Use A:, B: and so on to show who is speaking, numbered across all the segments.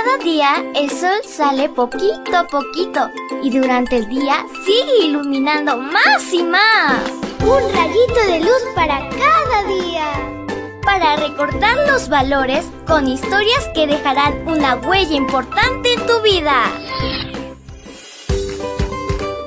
A: Cada día el sol sale poquito a poquito y durante el día sigue iluminando más y más.
B: Un rayito de luz para cada día.
A: Para recordar los valores con historias que dejarán una huella importante en tu vida.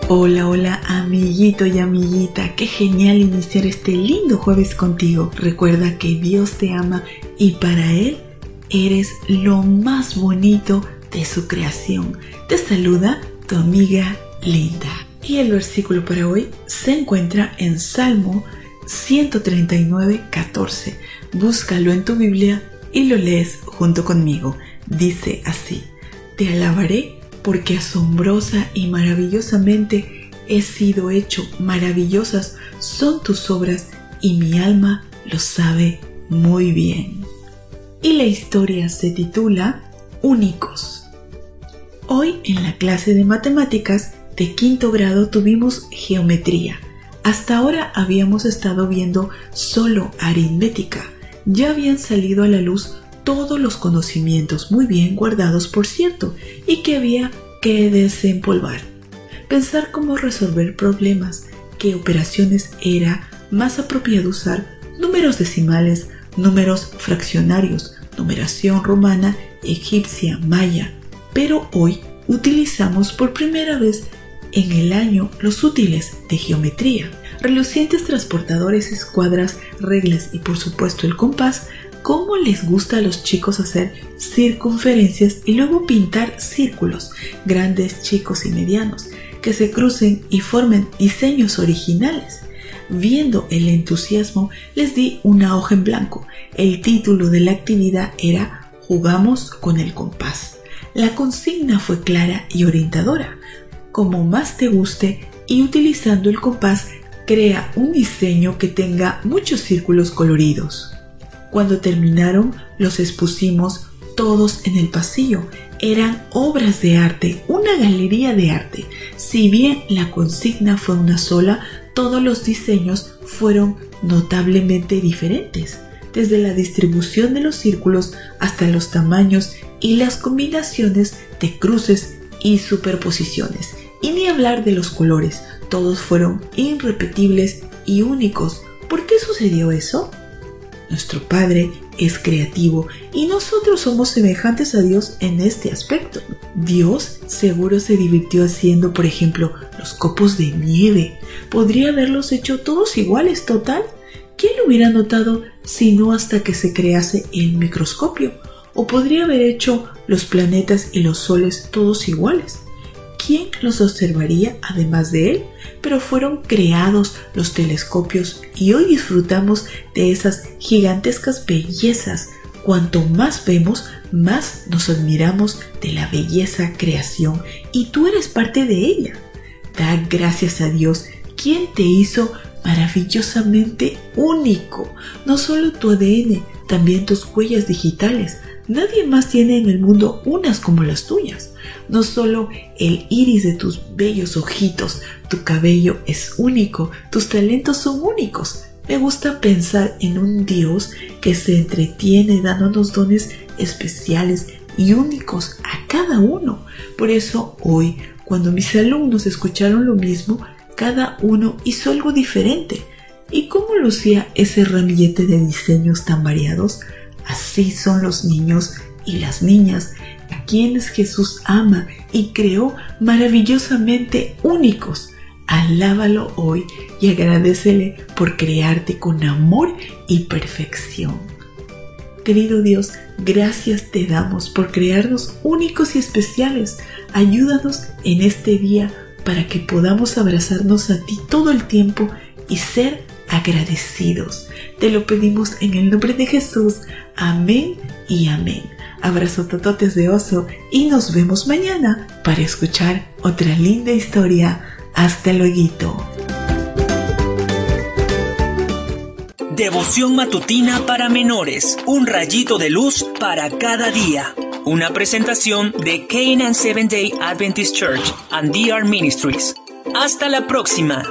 C: Hola, hola, amiguito y amiguita. Qué genial iniciar este lindo jueves contigo. Recuerda que Dios te ama y para Él eres lo más bonito de su creación. Te saluda tu amiga Linda. Y el versículo para hoy se encuentra en Salmo 139, 14. Búscalo en tu Biblia y lo lees junto conmigo. Dice así, te alabaré porque asombrosa y maravillosamente he sido hecho, maravillosas son tus obras y mi alma lo sabe muy bien y la historia se titula Únicos. Hoy en la clase de matemáticas de quinto grado tuvimos geometría. Hasta ahora habíamos estado viendo solo aritmética. Ya habían salido a la luz todos los conocimientos muy bien guardados, por cierto, y que había que desempolvar. Pensar cómo resolver problemas, qué operaciones era más apropiado usar, números decimales, números fraccionarios, numeración romana, egipcia, maya, pero hoy utilizamos por primera vez en el año los útiles de geometría, relucientes transportadores, escuadras, reglas y por supuesto el compás, cómo les gusta a los chicos hacer circunferencias y luego pintar círculos, grandes, chicos y medianos, que se crucen y formen diseños originales. Viendo el entusiasmo, les di una hoja en blanco. El título de la actividad era Jugamos con el compás. La consigna fue clara y orientadora. Como más te guste y utilizando el compás, crea un diseño que tenga muchos círculos coloridos. Cuando terminaron, los expusimos todos en el pasillo. Eran obras de arte, una galería de arte. Si bien la consigna fue una sola, todos los diseños fueron notablemente diferentes, desde la distribución de los círculos hasta los tamaños y las combinaciones de cruces y superposiciones. Y ni hablar de los colores, todos fueron irrepetibles y únicos. ¿Por qué sucedió eso? Nuestro Padre es creativo y nosotros somos semejantes a Dios en este aspecto. Dios seguro se divirtió haciendo, por ejemplo, los copos de nieve. Podría haberlos hecho todos iguales, total. ¿Quién lo hubiera notado si no hasta que se crease el microscopio? O podría haber hecho los planetas y los soles todos iguales. ¿Quién los observaría además de él? Pero fueron creados los telescopios y hoy disfrutamos de esas gigantescas bellezas. Cuanto más vemos, más nos admiramos de la belleza creación y tú eres parte de ella. Da gracias a Dios, quien te hizo maravillosamente único. No solo tu ADN, también tus huellas digitales. Nadie más tiene en el mundo unas como las tuyas. No solo el iris de tus bellos ojitos, tu cabello es único, tus talentos son únicos. Me gusta pensar en un Dios que se entretiene dándonos dones especiales y únicos a cada uno. Por eso hoy, cuando mis alumnos escucharon lo mismo, cada uno hizo algo diferente. ¿Y cómo lucía ese ramillete de diseños tan variados? Así son los niños y las niñas a quienes Jesús ama y creó maravillosamente únicos. Alábalo hoy y agradecele por crearte con amor y perfección. Querido Dios, gracias te damos por crearnos únicos y especiales. Ayúdanos en este día para que podamos abrazarnos a ti todo el tiempo y ser agradecidos. Te lo pedimos en el nombre de Jesús. Amén y amén. Abrazo tototes de oso y nos vemos mañana para escuchar otra linda historia. Hasta luego.
D: Devoción matutina para menores. Un rayito de luz para cada día. Una presentación de Canaan Seventh Day Adventist Church and DR Ministries. Hasta la próxima.